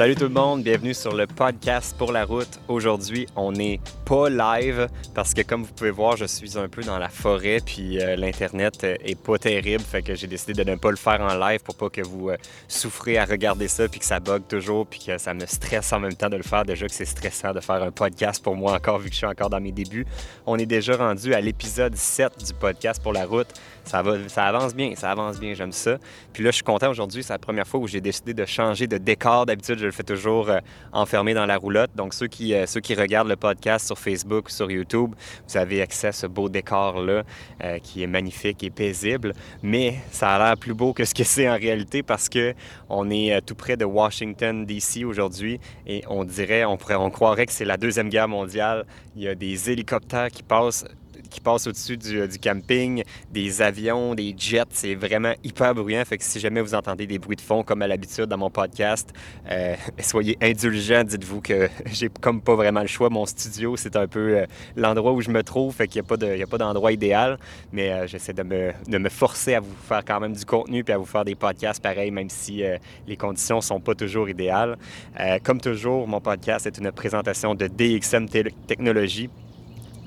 Salut tout le monde, bienvenue sur le podcast pour la route. Aujourd'hui, on n'est pas live parce que comme vous pouvez voir, je suis un peu dans la forêt puis euh, l'internet euh, est pas terrible, fait que j'ai décidé de ne pas le faire en live pour pas que vous euh, souffrez à regarder ça puis que ça bug toujours puis que ça me stresse en même temps de le faire. Déjà que c'est stressant de faire un podcast pour moi encore vu que je suis encore dans mes débuts. On est déjà rendu à l'épisode 7 du podcast pour la route. Ça, va, ça avance bien, ça avance bien, j'aime ça. Puis là, je suis content aujourd'hui, c'est la première fois où j'ai décidé de changer de décor. D'habitude, je le fais toujours euh, enfermé dans la roulotte. Donc, ceux qui, euh, ceux qui regardent le podcast sur Facebook ou sur YouTube, vous avez accès à ce beau décor-là euh, qui est magnifique et paisible. Mais ça a l'air plus beau que ce que c'est en réalité parce que on est tout près de Washington, D.C. aujourd'hui et on dirait, on, pourrait, on croirait que c'est la Deuxième Guerre mondiale. Il y a des hélicoptères qui passent qui passent au-dessus du, du, camping, des avions, des jets. C'est vraiment hyper bruyant. Fait que si jamais vous entendez des bruits de fond, comme à l'habitude dans mon podcast, euh, soyez indulgents. Dites-vous que j'ai comme pas vraiment le choix. Mon studio, c'est un peu euh, l'endroit où je me trouve. Fait qu'il n'y a pas d'endroit idéal. Mais euh, j'essaie de me, de me, forcer à vous faire quand même du contenu puis à vous faire des podcasts pareils, même si euh, les conditions sont pas toujours idéales. Euh, comme toujours, mon podcast est une présentation de DXM Technologies.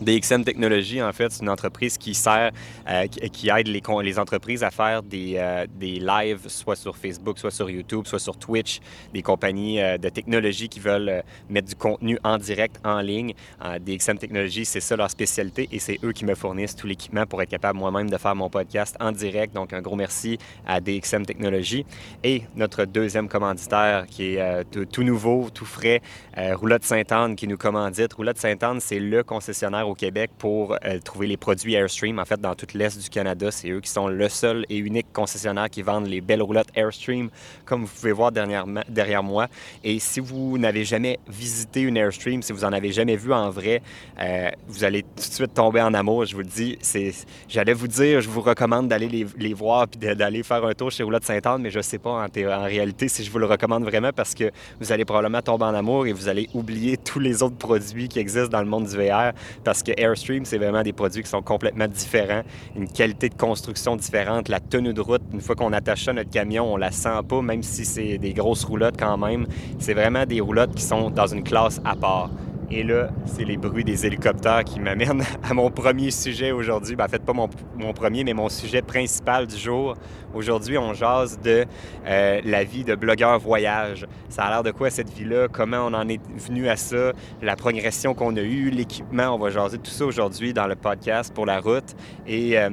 DXM Technologies, en fait, c'est une entreprise qui sert, euh, qui aide les, entreprises à faire des, euh, des, lives, soit sur Facebook, soit sur YouTube, soit sur Twitch, des compagnies euh, de technologie qui veulent mettre du contenu en direct, en ligne. DXM Technologies, c'est ça leur spécialité et c'est eux qui me fournissent tout l'équipement pour être capable moi-même de faire mon podcast en direct. Donc, un gros merci à DXM Technologies. Et notre deuxième commanditaire qui est tout, tout, nouveau, tout frais, Roulotte Sainte-Anne qui nous commandite. Roulotte Sainte-Anne, c'est le concessionnaire au Québec pour euh, trouver les produits Airstream. En fait, dans toute l'Est du Canada, c'est eux qui sont le seul et unique concessionnaire qui vendent les belles roulottes Airstream, comme vous pouvez voir derrière, moi. Et si vous n'avez jamais visité une Airstream, si vous en avez jamais vu en vrai, euh, vous allez tout de suite tomber en amour, je vous le dis. J'allais vous dire, je vous recommande d'aller les, voir puis d'aller faire un tour chez Roulotte Sainte-Anne, mais je ne sais pas en, réalité si je vous le recommande vraiment parce que vous allez probablement tomber en amour et vous allez oublier tous les autres produits qui existent dans le monde du VR que Airstream, c'est vraiment des produits qui sont complètement différents, une qualité de construction différente, la tenue de route, une fois qu'on attache ça à notre camion, on la sent pas, même si c'est des grosses roulottes quand même. C'est vraiment des roulottes qui sont dans une classe à part. Et là, c'est les bruits des hélicoptères qui m'amènent à mon premier sujet aujourd'hui. Ben, en fait, pas mon, mon, premier, mais mon sujet principal du jour. Aujourd'hui, on jase de euh, la vie de blogueur voyage. Ça a l'air de quoi cette vie-là? Comment on en est venu à ça? La progression qu'on a eue, l'équipement. On va jaser tout ça aujourd'hui dans le podcast pour la route. Et euh,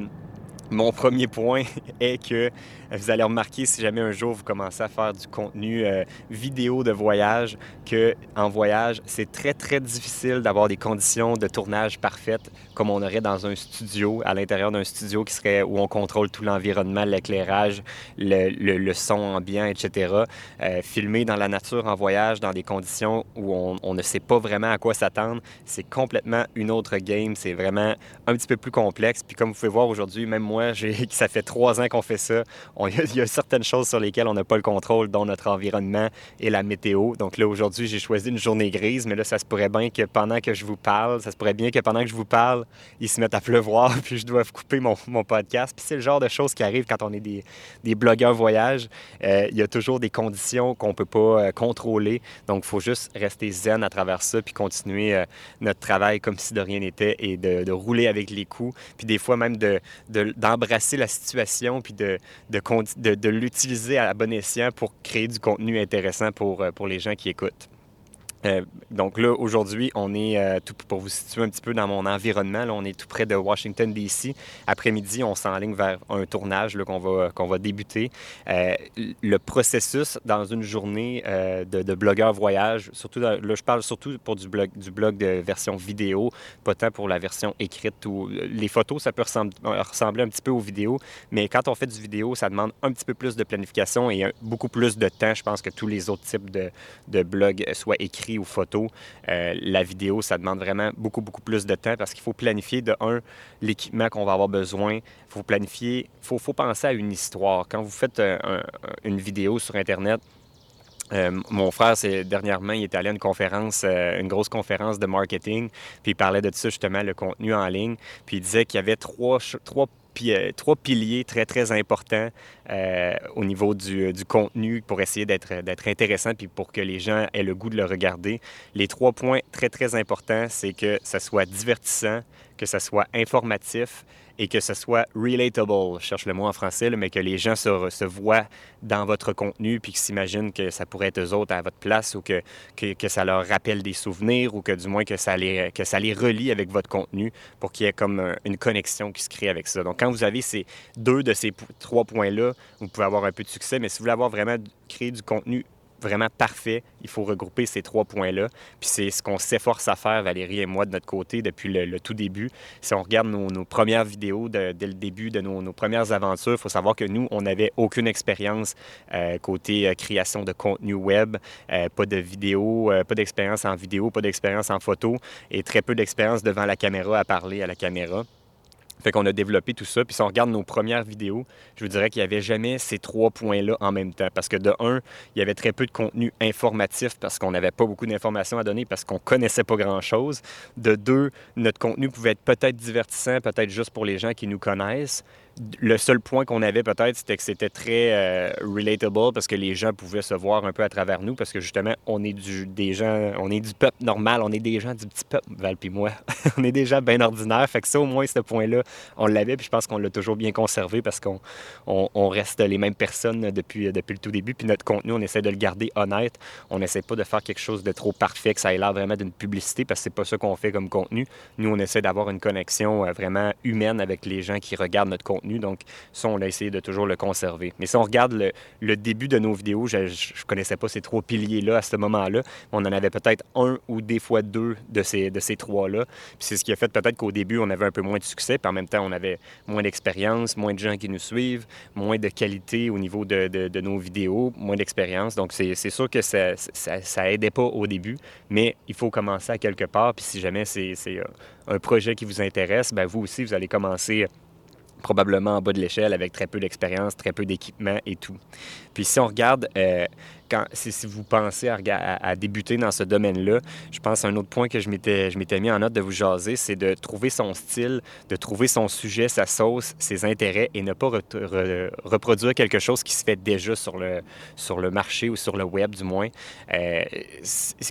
mon premier point est que vous allez remarquer si jamais un jour vous commencez à faire du contenu euh, vidéo de voyage, que en voyage, c'est très très difficile d'avoir des conditions de tournage parfaites comme on aurait dans un studio, à l'intérieur d'un studio qui serait où on contrôle tout l'environnement, l'éclairage, le, le, son ambiant, etc. Euh, filmer dans la nature en voyage, dans des conditions où on ne sait pas vraiment à quoi s'attendre, c'est complètement une autre game. C'est vraiment un petit peu plus complexe. Puis comme vous pouvez voir aujourd'hui, même moi, ça fait trois ans qu'on fait ça. Il y a certaines choses sur lesquelles on n'a pas le contrôle, dont notre environnement et la météo. Donc là, aujourd'hui, j'ai choisi une journée grise, mais là, ça se pourrait bien que pendant que je vous parle, ça se pourrait bien que pendant que je vous parle, il se mette à pleuvoir, puis je dois couper mon, podcast. Puis c'est le genre de choses qui arrivent quand on est des, des blogueurs voyage. Euh, il y a toujours des conditions qu'on ne peut pas euh, contrôler. Donc, il faut juste rester zen à travers ça, puis continuer euh, notre travail comme si de rien n'était et de, de, rouler avec les coups. Puis des fois même d'embrasser de, la situation, puis de, de de, l'utiliser à bon escient pour créer du contenu intéressant pour, pour les gens qui écoutent. Euh, donc là, aujourd'hui, on est, euh, tout, pour vous situer un petit peu dans mon environnement, là, on est tout près de Washington, D.C. Après-midi, on s'enligne vers un tournage qu'on va, qu'on va débuter. Euh, le processus dans une journée de, de, blogueur voyage, surtout là, je parle surtout pour du blog, du blog de version vidéo, pas tant pour la version écrite. Ou, les photos, ça peut ressembler, un petit peu aux vidéos, mais quand on fait du vidéo, ça demande un petit peu plus de planification et beaucoup plus de temps, je pense, que tous les autres types de, de blogs soient écrits ou photos. Euh, la vidéo, ça demande vraiment beaucoup, beaucoup plus de temps parce qu'il faut planifier de un, l'équipement qu'on va avoir besoin. Il faut planifier, il faut, faut, penser à une histoire. Quand vous faites un, une vidéo sur Internet, euh, mon frère, c'est dernièrement, il est allé à une conférence, euh, une grosse conférence de marketing, puis il parlait de ça justement, le contenu en ligne, puis il disait qu'il y avait trois trois piliers très, très importants au niveau du, du, contenu pour essayer d'être intéressant puis pour que les gens aient le goût de le regarder. Les trois points très, très importants, c'est que ça soit divertissant, que ça soit informatif et que ce soit relatable, je cherche le mot en français, mais que les gens se, voient dans votre contenu puis qu'ils s'imaginent que ça pourrait être eux autres à votre place ou que, que, que, ça leur rappelle des souvenirs ou que du moins que ça les, que ça les relie avec votre contenu pour qu'il y ait comme une connexion qui se crée avec ça. Donc quand vous avez ces deux de ces trois points-là, vous pouvez avoir un peu de succès, mais si vous voulez avoir vraiment créé du contenu vraiment parfait. Il faut regrouper ces trois points-là. Puis c'est ce qu'on s'efforce à faire, Valérie et moi, de notre côté, depuis le, tout début. Si on regarde nos, premières vidéos dès le début de nos, premières aventures, il faut savoir que nous, on n'avait aucune expérience euh, côté euh, création de contenu web, euh, pas de vidéo, pas d'expérience en vidéo, pas d'expérience en photo et très peu d'expérience devant la caméra à parler à la caméra. Fait qu'on a développé tout ça. Puis si on regarde nos premières vidéos, je vous dirais qu'il n'y avait jamais ces trois points-là en même temps. Parce que de un, il y avait très peu de contenu informatif parce qu'on n'avait pas beaucoup d'informations à donner parce qu'on connaissait pas grand-chose. De deux, notre contenu pouvait être peut-être divertissant, peut-être juste pour les gens qui nous connaissent le seul point qu'on avait peut-être, c'était que c'était très euh, relatable parce que les gens pouvaient se voir un peu à travers nous parce que justement, on est du, des gens, on est du peuple normal, on est des gens du petit peuple, Val puis moi. on est des gens bien ordinaires. Fait que ça, au moins, ce point-là, on l'avait puis je pense qu'on l'a toujours bien conservé parce qu'on on, reste les mêmes personnes depuis, depuis le tout début. Puis notre contenu, on essaie de le garder honnête. On n'essaie pas de faire quelque chose de trop parfait, que ça ait l'air vraiment d'une publicité parce que c'est pas ça qu'on fait comme contenu. Nous, on essaie d'avoir une connexion euh, vraiment humaine avec les gens qui regardent notre contenu donc, ça, on a essayé de toujours le conserver. Mais si on regarde le, début de nos vidéos, je ne connaissais pas ces trois piliers-là à ce moment-là. On en avait peut-être un ou des fois deux de ces, de ces trois-là. Puis c'est ce qui a fait peut-être qu'au début, on avait un peu moins de succès. Puis en même temps, on avait moins d'expérience, moins de gens qui nous suivent, moins de qualité au niveau de, de, nos vidéos, moins d'expérience. Donc, c'est sûr que ça, ça, aidait pas au début, mais il faut commencer à quelque part. Puis si jamais c'est un projet qui vous intéresse, bien, vous aussi, vous allez commencer probablement en bas de l'échelle avec très peu d'expérience, très peu d'équipement et tout. Puis si on regarde euh, si, vous pensez à, débuter dans ce domaine-là, je pense un autre point que je m'étais, je m'étais mis en note de vous jaser, c'est de trouver son style, de trouver son sujet, sa sauce, ses intérêts et ne pas reproduire quelque chose qui se fait déjà sur le, sur le marché ou sur le web, du moins. Euh,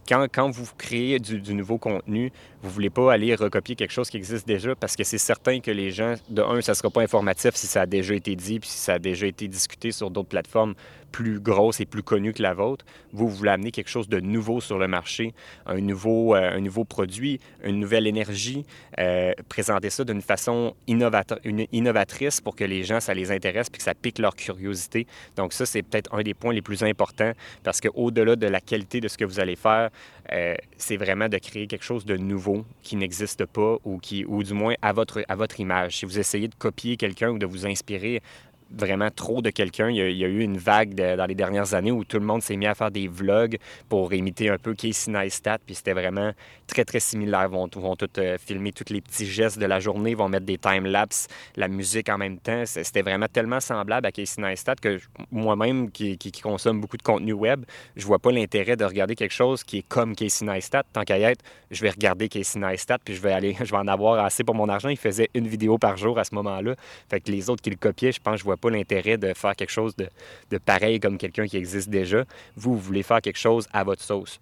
quand, quand, vous créez du, du, nouveau contenu, vous ne voulez pas aller recopier quelque chose qui existe déjà parce que c'est certain que les gens, de un, ça ne sera pas informatif si ça a déjà été dit puis si ça a déjà été discuté sur d'autres plateformes plus grosse et plus connue que la vôtre. Vous, voulez amener quelque chose de nouveau sur le marché, un nouveau, euh, un nouveau produit, une nouvelle énergie, euh, présenter ça d'une façon innovatrice pour que les gens, ça les intéresse puis que ça pique leur curiosité. Donc ça, c'est peut-être un des points les plus importants parce qu'au-delà de la qualité de ce que vous allez faire, euh, c'est vraiment de créer quelque chose de nouveau qui n'existe pas ou, qui, ou du moins à votre, à votre image. Si vous essayez de copier quelqu'un ou de vous inspirer vraiment trop de quelqu'un. Il, y a eu une vague dans les dernières années où tout le monde s'est mis à faire des vlogs pour imiter un peu Casey Neistat, puis c'était vraiment très, très similaire. Ils vont, vont tout euh, filmer tous les petits gestes de la journée, vont mettre des time-lapse, la musique en même temps. C'était vraiment tellement semblable à Casey Neistat que moi-même, qui, consomme beaucoup de contenu web, je vois pas l'intérêt de regarder quelque chose qui est comme Casey Neistat. Tant qu'à y être, je vais regarder Casey Neistat, puis je vais aller, je vais en avoir assez pour mon argent. Il faisait une vidéo par jour à ce moment-là. Fait que les autres qui le copiaient, je pense, je vois pas l'intérêt de faire quelque chose de, pareil comme quelqu'un qui existe déjà. Vous, vous voulez faire quelque chose à votre sauce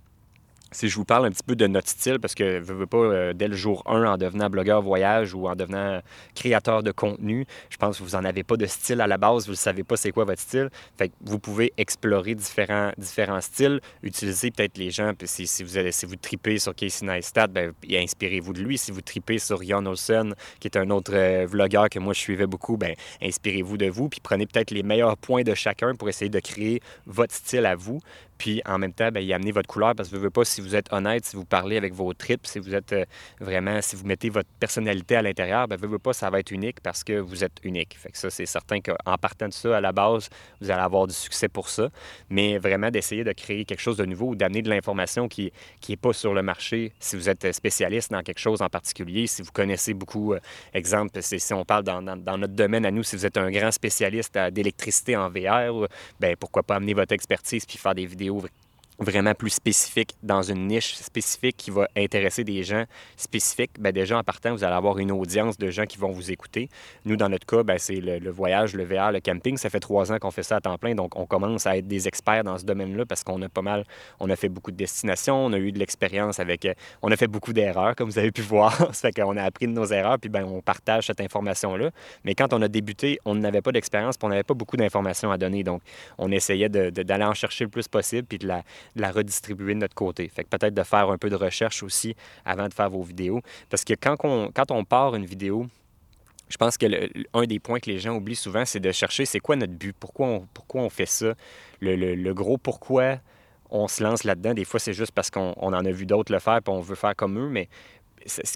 si je vous parle un petit peu de notre style, parce que je veux pas, euh, dès le jour 1, en devenant blogueur voyage ou en devenant créateur de contenu, je pense que vous n'en avez pas de style à la base, vous ne savez pas c'est quoi votre style. Fait que vous pouvez explorer différents, styles, utiliser peut-être les gens, puis si, vous, allez, si vous tripez sur Casey Neistat, ben, inspirez-vous de lui. Si vous tripez sur Jan Olsen, qui est un autre euh, vlogueur que moi je suivais beaucoup, ben, inspirez-vous de vous, puis prenez peut-être les meilleurs points de chacun pour essayer de créer votre style à vous. Puis en même temps, bien, y amener votre couleur parce que je veux pas, si vous êtes honnête, si vous parlez avec vos tripes, si vous êtes euh, vraiment, si vous mettez votre personnalité à l'intérieur, bien, veux pas, ça va être unique parce que vous êtes unique. Fait que ça, c'est certain qu'en partant de ça, à la base, vous allez avoir du succès pour ça. Mais vraiment d'essayer de créer quelque chose de nouveau ou d'amener de l'information qui n'est est pas sur le marché. Si vous êtes spécialiste dans quelque chose en particulier, si vous connaissez beaucoup, euh, exemple, si on parle dans, dans, notre domaine à nous, si vous êtes un grand spécialiste d'électricité en VR, ben pourquoi pas amener votre expertise puis faire des vidéos Over. Vraiment plus spécifique dans une niche spécifique qui va intéresser des gens spécifiques, bien déjà en partant, vous allez avoir une audience de gens qui vont vous écouter. Nous, dans notre cas, bien, c'est le, voyage, le VR, le camping. Ça fait trois ans qu'on fait ça à temps plein, donc on commence à être des experts dans ce domaine-là parce qu'on a pas mal, on a fait beaucoup de destinations, on a eu de l'expérience avec, euh, on a fait beaucoup d'erreurs, comme vous avez pu voir. ça fait qu'on a appris de nos erreurs, puis bien, on partage cette information-là. Mais quand on a débuté, on n'avait pas d'expérience, on n'avait pas beaucoup d'informations à donner. Donc, on essayait d'aller en chercher le plus possible, puis de la, la redistribuer de notre côté. Fait que peut-être de faire un peu de recherche aussi avant de faire vos vidéos. Parce que quand on, quand part une vidéo, je pense que un des points que les gens oublient souvent, c'est de chercher c'est quoi notre but, pourquoi on, fait ça, le, le, gros pourquoi on se lance là-dedans. Des fois, c'est juste parce qu'on en a vu d'autres le faire et on veut faire comme eux, mais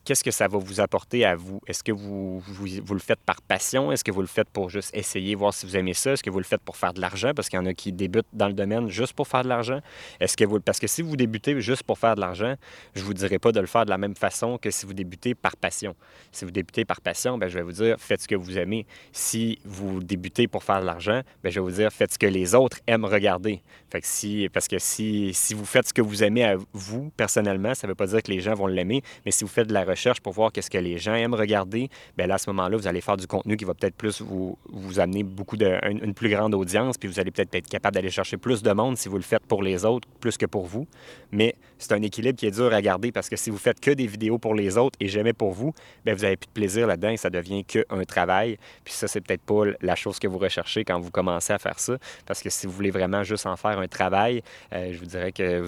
qu'est-ce que ça va vous apporter à vous? Est-ce que vous, vous, le faites par passion? Est-ce que vous le faites pour juste essayer, voir si vous aimez ça? Est-ce que vous le faites pour faire de l'argent? Parce qu'il y en a qui débutent dans le domaine juste pour faire de l'argent. Est-ce que vous... Parce que si vous débutez juste pour faire de l'argent, je ne vous dirai pas de le faire de la même façon que si vous débutez par passion. Si vous débutez par passion, bien, je vais vous dire, faites ce que vous aimez. Si vous débutez pour faire de l'argent, bien, je vais vous dire, faites ce que les autres aiment regarder. Fait si... Parce que si, si vous faites ce que vous aimez à vous, personnellement, ça ne veut pas dire que les gens vont l'aimer, mais si vous faites de la recherche pour voir qu'est-ce que les gens aiment regarder, bien là, à ce moment-là, vous allez faire du contenu qui va peut-être plus vous, amener beaucoup de, une, plus grande audience, puis vous allez peut-être être capable d'aller chercher plus de monde si vous le faites pour les autres plus que pour vous. Mais c'est un équilibre qui est dur à garder parce que si vous faites que des vidéos pour les autres et jamais pour vous, bien, vous n'avez plus de plaisir là-dedans et ça devient qu'un travail. Puis ça, c'est peut-être pas la chose que vous recherchez quand vous commencez à faire ça. Parce que si vous voulez vraiment juste en faire un travail, euh, je vous dirais que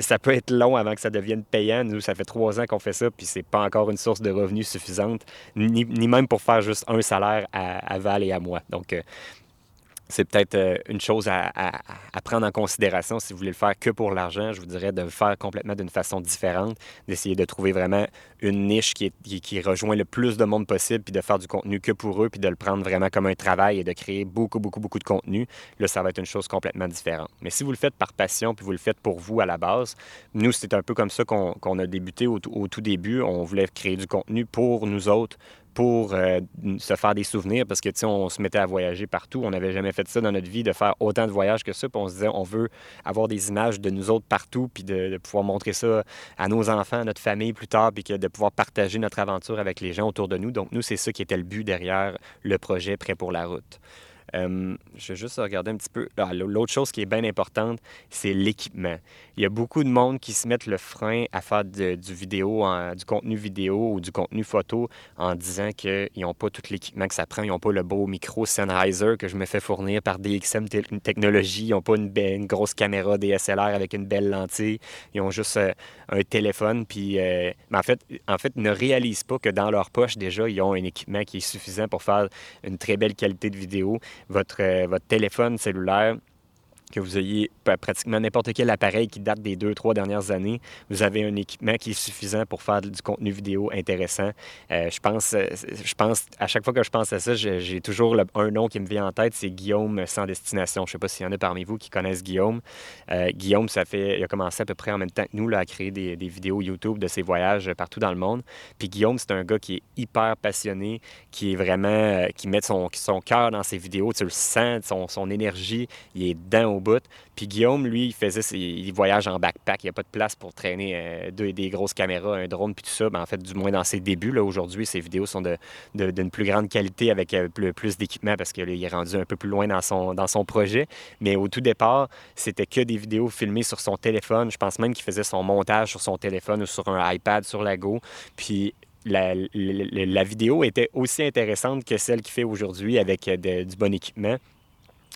ça peut être long avant que ça devienne payant. Nous, ça fait trois ans qu'on fait ça, puis c'est pas encore une source de revenus suffisante, ni, même pour faire juste un salaire à, Val et à moi. Donc, euh, c'est peut-être euh, une chose à, prendre en considération si vous voulez le faire que pour l'argent. Je vous dirais de le faire complètement d'une façon différente, d'essayer de trouver vraiment une niche qui, rejoint le plus de monde possible, puis de faire du contenu que pour eux, puis de le prendre vraiment comme un travail et de créer beaucoup, beaucoup, beaucoup de contenu. Là, ça va être une chose complètement différente. Mais si vous le faites par passion, puis vous le faites pour vous à la base, nous, c'est un peu comme ça qu'on a débuté au tout début. On voulait créer du contenu pour nous autres, pour euh, se faire des souvenirs parce que, tu sais, on se mettait à voyager partout. On n'avait jamais fait ça dans notre vie, de faire autant de voyages que ça. Puis on se disait, on veut avoir des images de nous autres partout, puis de, pouvoir montrer ça à nos enfants, à notre famille plus tard, puis que de pouvoir partager notre aventure avec les gens autour de nous. Donc, nous, c'est ça qui était le but derrière le projet Prêt pour la route. Euh, je vais juste regarder un petit peu. Ah, l'autre chose qui est bien importante, c'est l'équipement. Il y a beaucoup de monde qui se mettent le frein à faire du vidéo, du contenu vidéo ou du contenu photo en disant qu'ils n'ont pas tout l'équipement que ça prend. Ils n'ont pas le beau micro Sennheiser que je me fais fournir par DXM Technologies. Ils n'ont pas une, grosse caméra DSLR avec une belle lentille. Ils ont juste euh, un téléphone. Puis, euh, en fait, en fait, ne réalisent pas que dans leur poche, déjà, ils ont un équipement qui est suffisant pour faire une très belle qualité de vidéo votre, euh, votre téléphone cellulaire que vous ayez pratiquement n'importe quel appareil qui date des deux, trois dernières années, vous avez un équipement qui est suffisant pour faire du contenu vidéo intéressant. Euh, je, pense, euh, je pense, à chaque fois que je pense à ça, j'ai toujours un nom qui me vient en tête, c'est Guillaume sans destination. Je ne sais pas s'il y en a parmi vous qui connaissent Guillaume. Euh, Guillaume, ça fait, il a commencé à peu près en même temps que nous là, à créer des, vidéos YouTube de ses voyages partout dans le monde. Puis Guillaume, c'est un gars qui est hyper passionné, qui est vraiment, qui met son, son cœur dans ses vidéos. Tu le sens, son, son énergie, il est dedans au puis Guillaume, lui, il voyage en backpack. Il n'y a pas de place pour traîner euh, des grosses caméras, un drone, puis tout ça. Ben, en fait, du moins dans ses débuts, là, aujourd'hui, ses vidéos sont d'une de, plus grande qualité avec euh, plus, d'équipement parce qu'il est rendu un peu plus loin dans son, dans son projet. Mais au tout départ, c'était que des vidéos filmées sur son téléphone. Je pense même qu'il faisait son montage sur son téléphone ou sur un iPad sur la Go. Puis la, la, vidéo était aussi intéressante que celle qu'il fait aujourd'hui avec euh, du bon équipement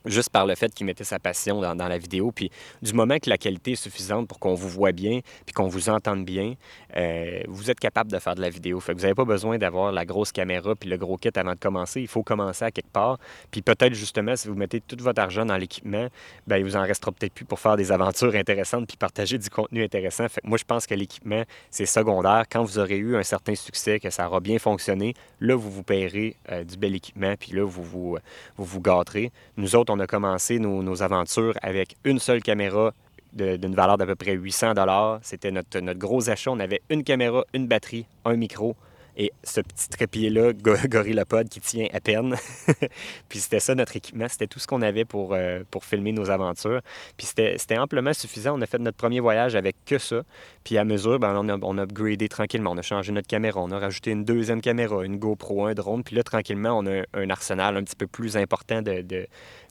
juste par le fait qu'il mettait sa passion dans, la vidéo. Puis du moment que la qualité est suffisante pour qu'on vous voit bien, puis qu'on vous entende bien, euh, vous êtes capable de faire de la vidéo. Fait vous n'avez pas besoin d'avoir la grosse caméra puis le gros kit avant de commencer. Il faut commencer à quelque part. Puis peut-être justement, si vous mettez tout votre argent dans l'équipement, ben il vous en restera peut-être plus pour faire des aventures intéressantes puis partager du contenu intéressant. Fait moi, je pense que l'équipement, c'est secondaire. Quand vous aurez eu un certain succès, que ça aura bien fonctionné, là, vous vous payerez euh, du bel équipement puis là, vous vous, vous, vous gâterez. Nous autres, on a commencé nos, aventures avec une seule caméra d'une valeur d'à peu près 800 C'était notre, notre gros achat. On avait une caméra, une batterie, un micro et ce petit trépied-là, GorillaPod, qui tient à peine. puis c'était ça notre équipement, c'était tout ce qu'on avait pour, euh, pour filmer nos aventures. Puis c'était amplement suffisant. On a fait notre premier voyage avec que ça. Puis à mesure, ben, on, a, on a upgradé tranquillement. On a changé notre caméra, on a rajouté une deuxième caméra, une GoPro, un drone. Puis là, tranquillement, on a un, arsenal un petit peu plus important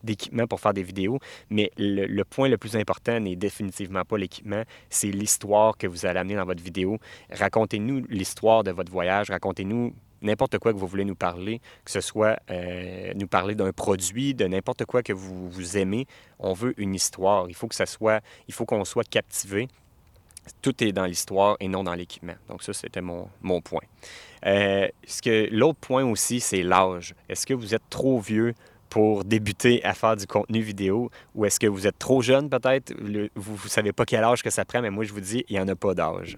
d'équipement pour faire des vidéos. Mais le, point le plus important n'est définitivement pas l'équipement, c'est l'histoire que vous allez amener dans votre vidéo. Racontez-nous l'histoire de votre voyage, racontez-nous n'importe quoi que vous voulez nous parler, que ce soit euh, nous parler d'un produit, de n'importe quoi que vous, aimez. On veut une histoire. Il faut que ça soit, il faut qu'on soit captivé. Tout est dans l'histoire et non dans l'équipement. Donc ça, c'était mon, mon point. Euh, ce que l'autre point aussi, c'est l'âge. Est-ce que vous êtes trop vieux pour débuter à faire du contenu vidéo? Ou est-ce que vous êtes trop jeune peut-être? Vous ne savez pas quel âge que ça prend, mais moi je vous dis, il n'y en a pas d'âge.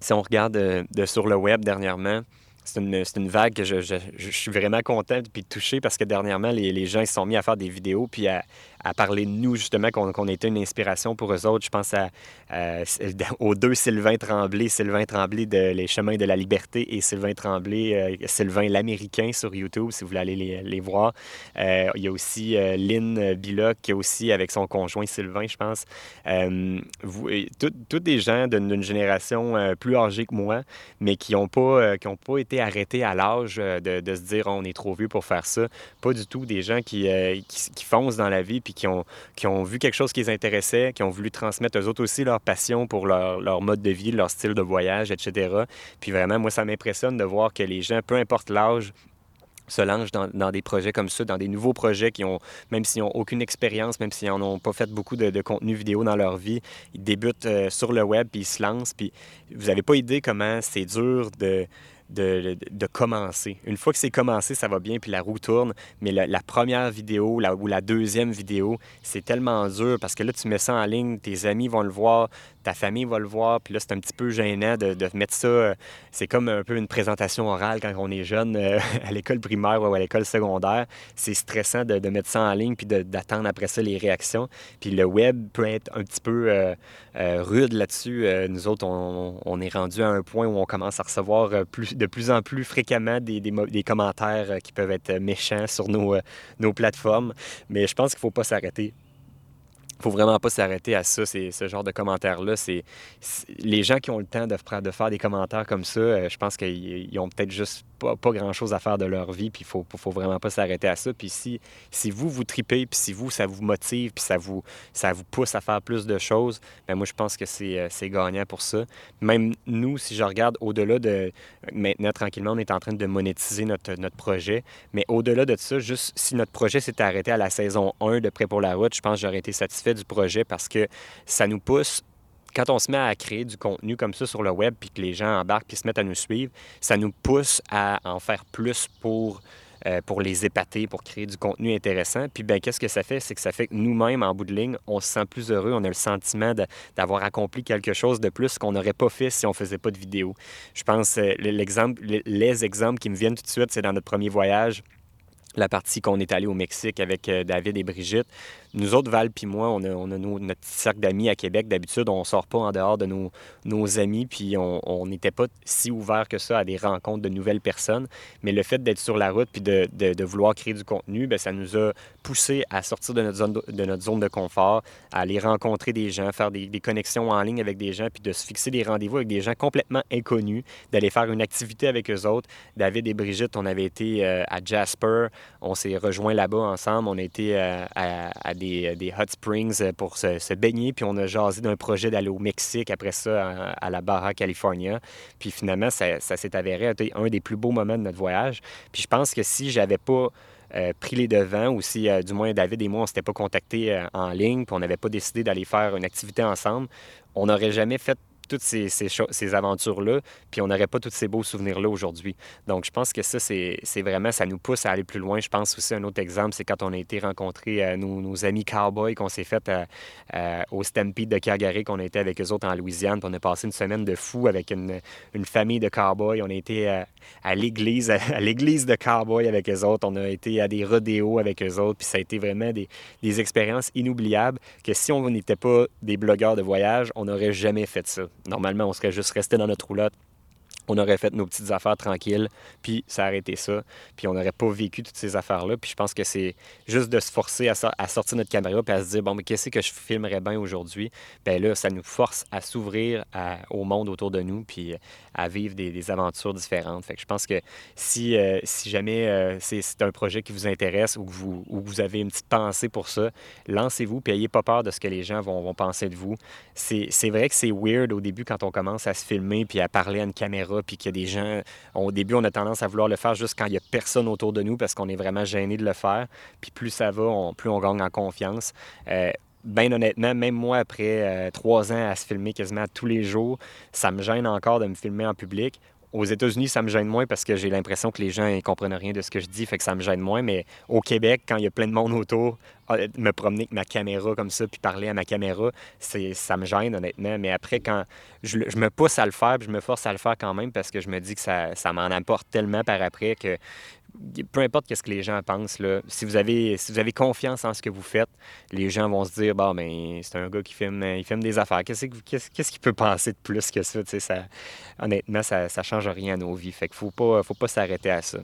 Si on regarde euh, de, sur le web dernièrement, c'est une, une, vague que je, je, je, suis vraiment content puis touché parce que dernièrement, les, les gens ils se sont mis à faire des vidéos puis à, à parler de nous, justement, qu'on qu était une inspiration pour eux autres. Je pense aux deux Sylvain Tremblay, Sylvain Tremblay de Les Chemins de la Liberté et Sylvain Tremblay, euh, Sylvain l'Américain sur YouTube, si vous voulez aller les, voir. Euh, il y a aussi euh, Lynn Biloc, qui est aussi avec son conjoint Sylvain, je pense. vous, tous des gens d'une génération plus âgée que moi, mais qui n'ont pas, qui pas été arrêtés à l'âge de, de, se dire on est trop vieux pour faire ça. Pas du tout des gens qui, qui, qui foncent dans la vie qui ont, qui ont vu quelque chose qui les intéressait, qui ont voulu transmettre eux autres aussi leur passion pour leur, leur mode de vie, leur style de voyage, etc. Puis vraiment, moi, ça m'impressionne de voir que les gens, peu importe l'âge, se lancent dans, dans, des projets comme ça, dans des nouveaux projets qui ont, même s'ils n'ont aucune expérience, même s'ils n'en ont pas fait beaucoup de, contenu vidéo dans leur vie, ils débutent euh, sur le web, puis ils se lancent, puis vous n'avez pas idée comment c'est dur de, de, commencer. Une fois que c'est commencé, ça va bien, puis la roue tourne. Mais la, première vidéo la, ou la deuxième vidéo, c'est tellement dur parce que là, tu mets ça en ligne, tes amis vont le voir, ta famille va le voir, puis là, c'est un petit peu gênant de, mettre ça. Euh, c'est comme un peu une présentation orale quand on est jeune euh, à l'école primaire ou à l'école secondaire. C'est stressant de, de, mettre ça en ligne puis d'attendre après ça les réactions. Puis le web peut être un petit peu euh, rude là-dessus. nous autres, on, on, est rendu à un point où on commence à recevoir plus, de plus en plus fréquemment des, des, commentaires qui peuvent être méchants sur nos, nos plateformes. Mais je pense qu'il ne faut pas s'arrêter faut vraiment pas s'arrêter à ça, ce genre de commentaires-là. C'est les gens qui ont le temps de, faire des commentaires comme ça, euh, je pense qu'ils ont peut-être juste pas, grand-chose à faire de leur vie, puis il faut, faut vraiment pas s'arrêter à ça. Puis si, vous, vous tripez, puis si vous, ça vous motive, puis ça vous, ça vous pousse à faire plus de choses, bien moi, je pense que euh, c'est gagnant pour ça. Même nous, si je regarde au-delà de... Maintenant, tranquillement, on est en train de monétiser notre, notre projet, mais au-delà de ça, juste si notre projet s'était arrêté à la saison 1 de Prêt pour la route, je pense que j'aurais été satisfait du projet parce que ça nous pousse quand on se met à créer du contenu comme ça sur le web, puis que les gens embarquent puis se mettent à nous suivre, ça nous pousse à en faire plus pour, euh, pour les épater, pour créer du contenu intéressant. Puis ben qu'est-ce que ça fait? C'est que ça fait que nous-mêmes, en bout de ligne, on se sent plus heureux, on a le sentiment d'avoir accompli quelque chose de plus qu'on n'aurait pas fait si on faisait pas de vidéo. Je pense, euh, l'exemple, les exemples qui me viennent tout de suite, c'est dans notre premier voyage la partie qu'on est allé au Mexique avec euh, David et Brigitte. Nous autres, Val puis moi, on a, on a notre cercle d'amis à Québec. D'habitude, on sort pas en dehors de nos, nos amis, puis on n'était pas si ouvert que ça à des rencontres de nouvelles personnes. Mais le fait d'être sur la route puis de, de, vouloir créer du contenu, bien, ça nous a poussé à sortir de notre zone de, notre zone de confort, à aller rencontrer des gens, faire des, connexions en ligne avec des gens, puis de se fixer des rendez-vous avec des gens complètement inconnus, d'aller faire une activité avec eux autres. David et Brigitte, on avait été euh, à Jasper, on s'est rejoints là-bas ensemble, on a été euh, à des, des, hot springs euh, pour se, baigner, puis on a jasé d'un projet d'aller au Mexique après ça, à, la Baja California. Puis finalement, ça, s'est avéré un des plus beaux moments de notre voyage. Puis je pense que si j'avais pas euh, pris les devants ou si, euh, du moins, David et moi, on s'était pas contactés euh, en ligne, puis on n'avait pas décidé d'aller faire une activité ensemble, on n'aurait jamais fait toutes ces, aventures-là, puis on n'aurait pas tous ces beaux souvenirs-là aujourd'hui. Donc, je pense que ça, c'est vraiment, ça nous pousse à aller plus loin. Je pense aussi, un autre exemple, c'est quand on a été rencontrer euh, nos, amis cowboys qu'on s'est fait euh, euh, au Stampede de Calgary, qu'on a été avec eux autres en Louisiane, puis on a passé une semaine de fou avec une, famille de cowboys. On a été à l'église, à l'église de cowboys avec eux autres. On a été à des rodéos avec eux autres, puis ça a été vraiment des expériences inoubliables que si on n'était pas des blogueurs de voyage, on n'aurait jamais fait ça. Normalement, on serait juste resté dans notre roulotte on aurait fait nos petites affaires tranquilles, puis ça a arrêté ça, puis on n'aurait pas vécu toutes ces affaires-là. Puis je pense que c'est juste de se forcer à, sortir notre caméra puis à se dire, bon, mais qu'est-ce que je filmerais bien aujourd'hui? Bien là, ça nous force à s'ouvrir au monde autour de nous, puis à vivre des, aventures différentes. Fait je pense que si, euh, jamais euh, c'est un projet qui vous intéresse ou que vous, ou vous avez une petite pensée pour ça, lancez-vous, puis n'ayez pas peur de ce que les gens vont, vont penser de vous. C'est vrai que c'est weird au début quand on commence à se filmer puis à parler à une caméra puis qu'il y a des gens. au début, on a tendance à vouloir le faire juste quand il n'y a personne autour de nous parce qu'on est vraiment gêné de le faire. Puis plus ça va, plus on gagne en confiance. Euh, Bien honnêtement, même moi, après euh, trois ans à se filmer quasiment tous les jours, ça me gêne encore de me filmer en public. Aux États-Unis, ça me gêne moins parce que j'ai l'impression que les gens ne comprennent rien de ce que je dis, fait que ça me gêne moins. Mais au Québec, quand il y a plein de monde autour, me promener avec ma caméra comme ça, puis parler à ma caméra, ça me gêne honnêtement. Mais après, quand je, me pousse à le faire, puis je me force à le faire quand même parce que je me dis que ça, ça m'en apporte tellement par après que peu importe ce que les gens pensent, là, si, vous avez, si vous avez confiance en ce que vous faites, les gens vont se dire bah ben, c'est un gars qui filme, il des affaires. Qu'est-ce qu'il peut penser de plus que ça? ça honnêtement, ça ne change rien à nos vies. Fait qu'il ne faut pas, faut pas s'arrêter à ça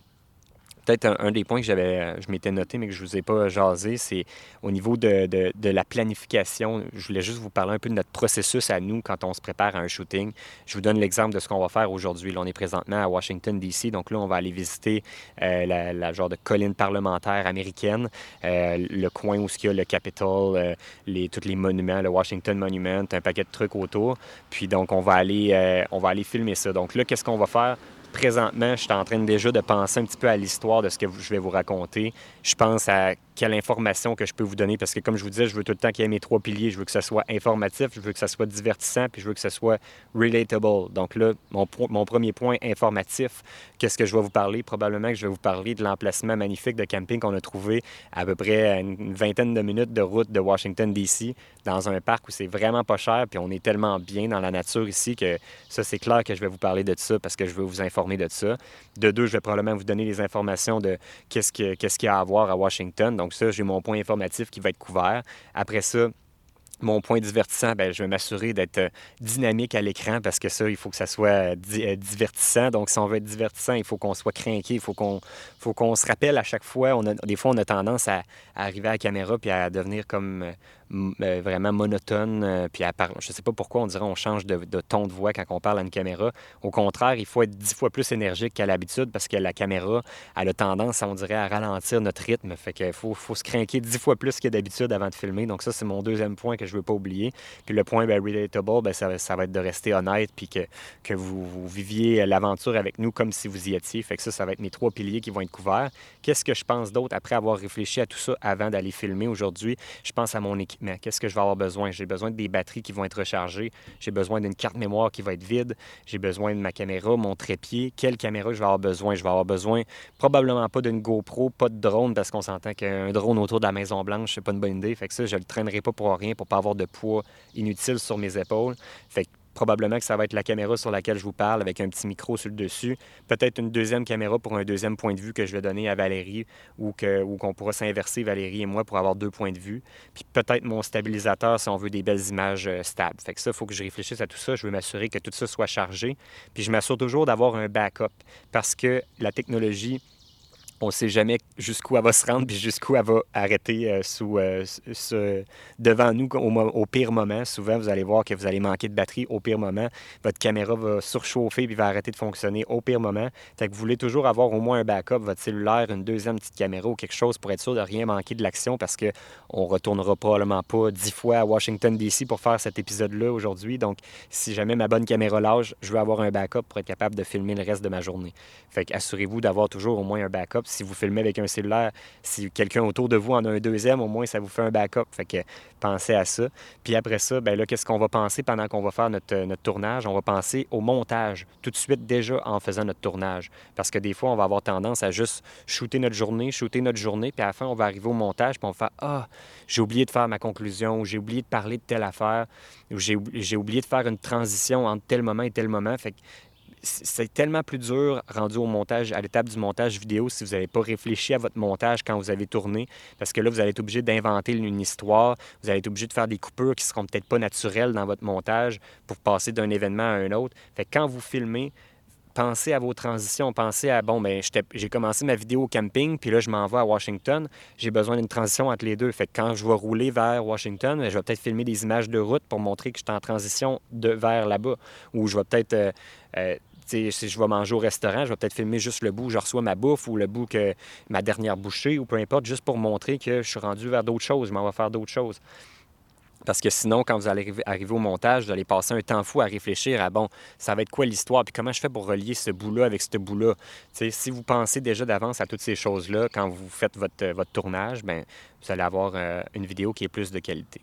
peut-être un, des points que euh, je m'étais noté, mais que je ne vous ai pas jasé, c'est au niveau de, la planification. Je voulais juste vous parler un peu de notre processus à nous quand on se prépare à un shooting. Je vous donne l'exemple de ce qu'on va faire aujourd'hui. Là, on est présentement à Washington, D.C., donc là, on va aller visiter euh, la, genre de colline parlementaire américaine, euh, le coin où il y a le Capitol, les, tous les monuments, le Washington Monument, un paquet de trucs autour. Puis donc, on va aller filmer ça. Donc là, qu'est-ce qu'on va faire? Présentement, je suis en train déjà de penser un petit peu à l'histoire de ce que je vais vous raconter. Je pense à quelle information que je peux vous donner parce que, comme je vous disais, je veux tout le temps qu'il y ait mes trois piliers. Je veux que ce soit informatif, je veux que ce soit divertissant, puis je veux que ce soit relatable. Donc là, mon, premier point informatif, qu'est-ce que je vais vous parler? Probablement que je vais vous parler de l'emplacement magnifique de camping qu'on a trouvé à peu près une vingtaine de minutes de route de Washington, D.C., dans un parc où c'est vraiment pas cher, puis on est tellement bien dans la nature ici que ça, c'est clair que je vais vous parler de ça parce que je veux vous informer de ça. De deux, je vais probablement vous donner les informations de qu'est-ce qu'il y a à voir à Washington. Donc ça, j'ai mon point informatif qui va être couvert. Après ça, mon point divertissant, bien, je vais m'assurer d'être euh, dynamique à l'écran parce que ça, il faut que ça soit euh, euh, divertissant. Donc, si on veut être divertissant, il faut qu'on soit craqué, il faut qu'on faut qu'on se rappelle à chaque fois. On a, des fois, on a tendance à, arriver à la caméra puis à devenir comme vraiment monotone. puis à je ne sais pas pourquoi on dirait on change de, ton de voix quand on parle à une caméra. Au contraire, il faut être dix fois plus énergique qu'à l'habitude parce que la caméra, elle a tendance, on dirait, à ralentir notre rythme. Fait qu'il faut, faut se craquer dix fois plus que d'habitude avant de filmer. Donc, ça, c'est mon deuxième point que je ne veux pas oublier. Puis le point ben, relatable, ben, ça, ça, va être de rester honnête puis que, que vous, viviez l'aventure avec nous comme si vous y étiez. Fait que ça, ça va être mes trois piliers qui vont être couverts. Qu'est-ce que je pense d'autre après avoir réfléchi à tout ça avant d'aller filmer aujourd'hui? Je pense à mon équipement. Qu'est-ce que je vais avoir besoin? J'ai besoin de des batteries qui vont être rechargées. J'ai besoin d'une carte mémoire qui va être vide. J'ai besoin de ma caméra, mon trépied. Quelle caméra je vais avoir besoin? Je vais avoir besoin probablement pas d'une GoPro, pas de drone parce qu'on s'entend qu'un drone autour de la Maison Blanche, c'est pas une bonne idée. Fait que ça, je le traînerai pas pour rien pour pas avoir de poids inutile sur mes épaules. Fait probablement que ça va être la caméra sur laquelle je vous parle avec un petit micro sur le dessus. Peut-être une deuxième caméra pour un deuxième point de vue que je vais donner à Valérie ou qu'on pourra s'inverser, Valérie et moi, pour avoir deux points de vue. Puis peut-être mon stabilisateur si on veut des belles images euh, stables. Fait que ça, il faut que je réfléchisse à tout ça. Je veux m'assurer que tout ça soit chargé. Puis je m'assure toujours d'avoir un backup parce que la technologie on ne sait jamais jusqu'où elle va se rendre puis jusqu'où elle va arrêter euh, euh, devant nous au, pire moment. Souvent, vous allez voir que vous allez manquer de batterie au pire moment. Votre caméra va surchauffer puis va arrêter de fonctionner au pire moment. Fait que vous voulez toujours avoir au moins un backup, votre cellulaire, une deuxième petite caméra ou quelque chose pour être sûr de rien manquer de l'action parce qu'on ne retournera probablement pas dix fois à Washington, D.C. pour faire cet épisode-là aujourd'hui. Donc, si jamais ma bonne caméra lâche, je veux avoir un backup pour être capable de filmer le reste de ma journée. Fait assurez-vous d'avoir toujours au moins un backup si vous filmez avec un cellulaire, si quelqu'un autour de vous en a un deuxième, au moins ça vous fait un backup. Fait que pensez à ça. Puis après ça, ben là, qu'est-ce qu'on va penser pendant qu'on va faire notre, euh, notre, tournage? On va penser au montage tout de suite déjà en faisant notre tournage. Parce que des fois, on va avoir tendance à juste shooter notre journée, shooter notre journée, puis à la fin, on va arriver au montage, puis on va faire Ah, j'ai oublié de faire ma conclusion, ou j'ai oublié de parler de telle affaire, ou j'ai oublié de faire une transition entre tel moment et tel moment. C'est tellement plus dur rendu au montage, à l'étape du montage vidéo, si vous n'avez pas réfléchi à votre montage quand vous avez tourné, parce que là, vous allez être obligé d'inventer une histoire, vous allez être obligé de faire des coupures qui ne seront peut-être pas naturelles dans votre montage pour passer d'un événement à un autre. Fait que quand vous filmez, pensez à vos transitions. Pensez à, bon, ben, j'ai commencé ma vidéo au camping, puis là, je m'en vais à Washington. J'ai besoin d'une transition entre les deux. Fait que quand je vais rouler vers Washington, ben, je vais peut-être filmer des images de route pour montrer que je suis en transition de, vers là-bas. Ou je vais peut-être. Euh, euh, si je vais manger au restaurant, je vais peut-être filmer juste le bout où je reçois ma bouffe ou le bout que ma dernière bouchée ou peu importe, juste pour montrer que je suis rendu vers d'autres choses, je m'en vais faire d'autres choses. Parce que sinon, quand vous allez arriver au montage, vous allez passer un temps fou à réfléchir à bon, ça va être quoi l'histoire, puis comment je fais pour relier ce bout-là avec ce bout-là? Si vous pensez déjà d'avance à toutes ces choses-là quand vous faites votre, tournage, ben vous allez avoir euh, une vidéo qui est plus de qualité.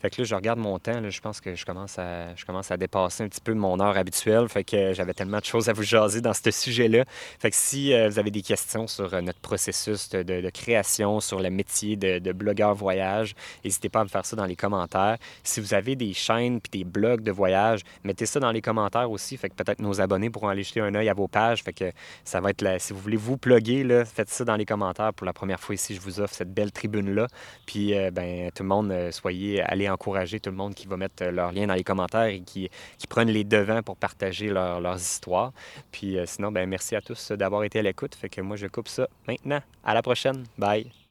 Fait que là, je regarde mon temps, là, je pense que je commence, à, je commence à dépasser un petit peu mon heure habituelle. Fait que j'avais tellement de choses à vous jaser dans ce sujet-là. Fait que si euh, vous avez des questions sur euh, notre processus de, création, sur le métier de, blogueur voyage, n'hésitez pas à me faire ça dans les commentaires. Si vous avez des chaînes puis des blogs de voyage, mettez ça dans les commentaires aussi. Fait que peut-être nos abonnés pourront aller jeter un œil à vos pages. Fait que ça va être là. Si vous voulez vous plugger, là, faites ça dans les commentaires pour la première fois ici. Je vous offre cette belle tribune-là. Puis, euh, ben, tout le monde, soyez aller encourager tout le monde qui va mettre euh, leur lien dans les commentaires et qui, qui prennent les devants pour partager leurs histoires. Puis euh, sinon, ben merci à tous d'avoir été à l'écoute. Fait que moi, je coupe ça maintenant. À la prochaine. Bye.